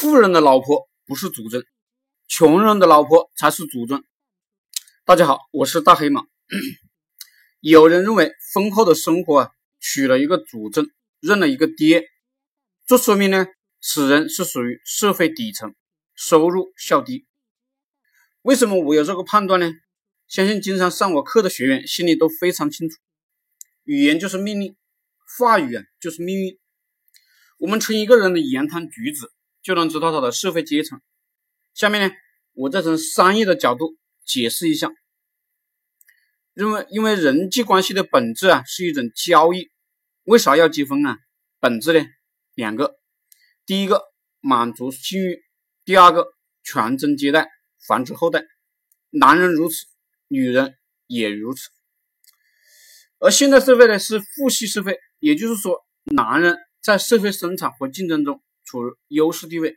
富人的老婆不是祖宗，穷人的老婆才是祖宗。大家好，我是大黑马。有人认为婚后的生活啊，娶了一个祖宗，认了一个爹，这说明呢，此人是属于社会底层，收入较低。为什么我有这个判断呢？相信经常上我课的学员心里都非常清楚。语言就是命令，话语啊就是命运。我们称一个人的言谈举止。就能知道他的社会阶层。下面呢，我再从商业的角度解释一下。因为因为人际关系的本质啊是一种交易，为啥要结婚啊？本质呢两个，第一个满足性欲，第二个传宗接代，繁殖后代。男人如此，女人也如此。而现代社会呢是父系社会，也就是说，男人在社会生产和竞争中。处于优势地位，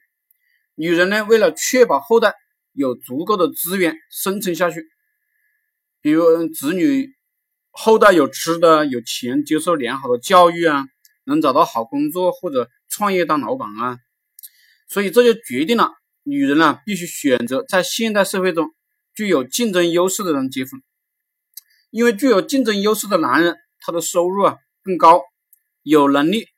女人呢，为了确保后代有足够的资源生存下去，比如子女后代有吃的、有钱、接受良好的教育啊，能找到好工作或者创业当老板啊，所以这就决定了女人呢必须选择在现代社会中具有竞争优势的人结婚，因为具有竞争优势的男人，他的收入啊更高，有能力。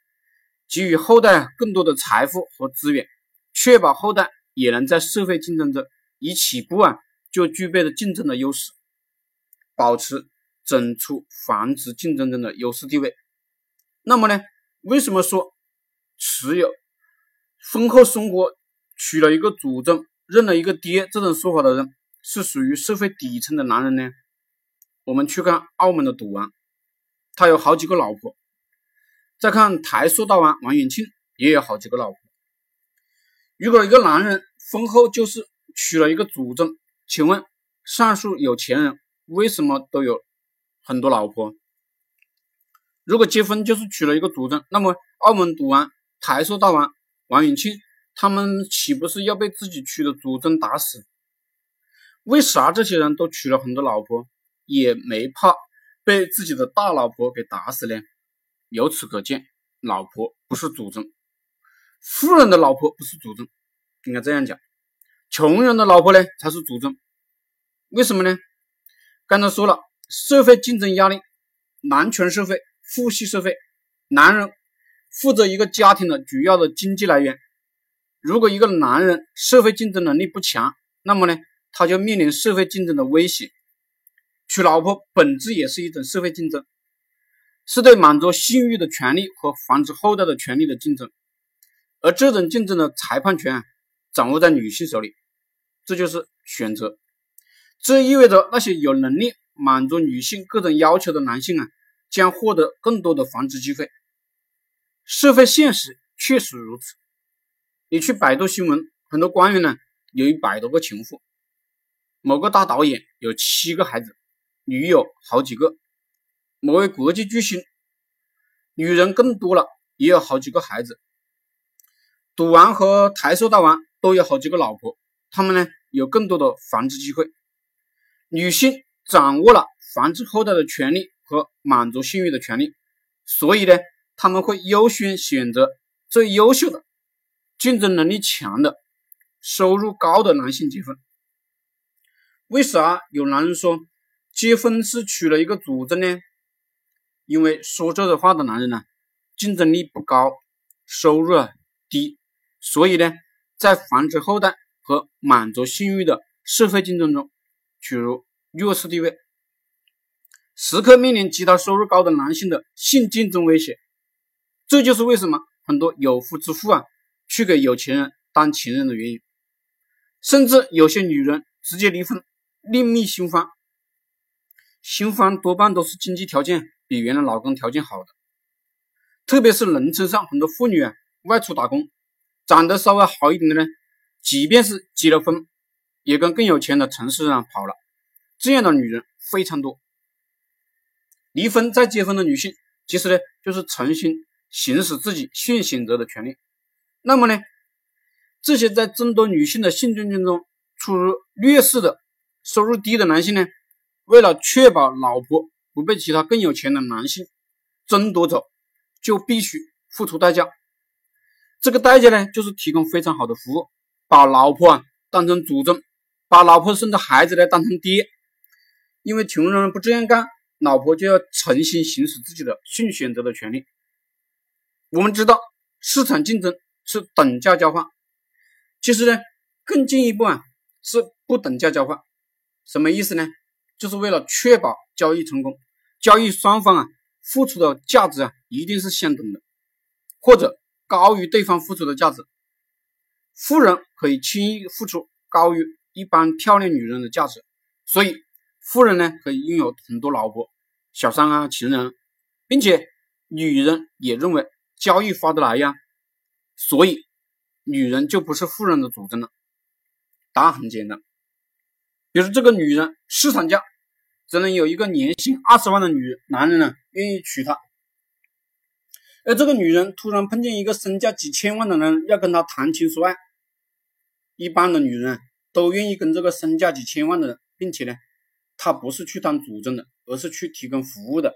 给予后代更多的财富和资源，确保后代也能在社会竞争中一起步啊就具备了竞争的优势，保持整出繁殖竞争中的优势地位。那么呢，为什么说持有婚后生活娶了一个祖宗，认了一个爹这种说法的人是属于社会底层的男人呢？我们去看澳门的赌王，他有好几个老婆。再看台塑大王王永庆也有好几个老婆。如果一个男人婚后就是娶了一个祖宗，请问上述有钱人为什么都有很多老婆？如果结婚就是娶了一个祖宗，那么澳门赌王、台塑大王王永庆他们岂不是要被自己娶的祖宗打死？为啥这些人都娶了很多老婆，也没怕被自己的大老婆给打死呢？由此可见，老婆不是祖宗，富人的老婆不是祖宗，应该这样讲，穷人的老婆呢才是祖宗。为什么呢？刚才说了，社会竞争压力，男权社会、父系社会，男人负责一个家庭的主要的经济来源。如果一个男人社会竞争能力不强，那么呢，他就面临社会竞争的威胁。娶老婆本质也是一种社会竞争。是对满足性欲的权利和繁殖后代的权利的竞争，而这种竞争的裁判权掌握在女性手里，这就是选择。这意味着那些有能力满足女性各种要求的男性啊，将获得更多的繁殖机会。社会现实确实如此。你去百度新闻，很多官员呢有一百多个情妇，某个大导演有七个孩子，女友好几个。某位国际巨星，女人更多了，也有好几个孩子。赌王和台塑大王都有好几个老婆，他们呢有更多的繁殖机会。女性掌握了繁殖后代的权利和满足性欲的权利，所以呢，他们会优先选择最优秀的、竞争能力强的、收入高的男性结婚。为啥有男人说结婚是娶了一个祖宗呢？因为说这个话的男人呢，竞争力不高，收入啊低，所以呢，在繁殖后代和满足性欲的社会竞争中，处于弱势地位，时刻面临其他收入高的男性的性竞争威胁。这就是为什么很多有夫之妇啊，去给有钱人当情人的原因。甚至有些女人直接离婚，另觅新欢。新欢多半都是经济条件。比原来老公条件好的，特别是农村上很多妇女啊，外出打工，长得稍微好一点的呢，即便是结了婚，也跟更有钱的城市上跑了。这样的女人非常多。离婚再结婚的女性，其实呢，就是重新行使自己性选择的权利。那么呢，这些在众多女性的性竞争中处于劣势的、收入低的男性呢，为了确保老婆。不被其他更有钱的男性争夺走，就必须付出代价。这个代价呢，就是提供非常好的服务，把老婆啊当成祖宗，把老婆生的孩子呢当成爹。因为穷人不这样干，老婆就要重新行使自己的性选择的权利。我们知道，市场竞争是等价交换，其实呢，更进一步啊是不等价交换。什么意思呢？就是为了确保交易成功，交易双方啊付出的价值啊一定是相等的，或者高于对方付出的价值。富人可以轻易付出高于一般漂亮女人的价值，所以。富人呢可以拥有很多老婆、小三啊、情人，并且女人也认为交易划得来呀，所以女人就不是富人的主宗了。答案很简单，比如这个女人市场价只能有一个年薪二十万的女男人呢愿意娶她，而这个女人突然碰见一个身价几千万的人要跟她谈情说爱，一般的女人都愿意跟这个身价几千万的人，并且呢。她不是去当主宗的，而是去提供服务的。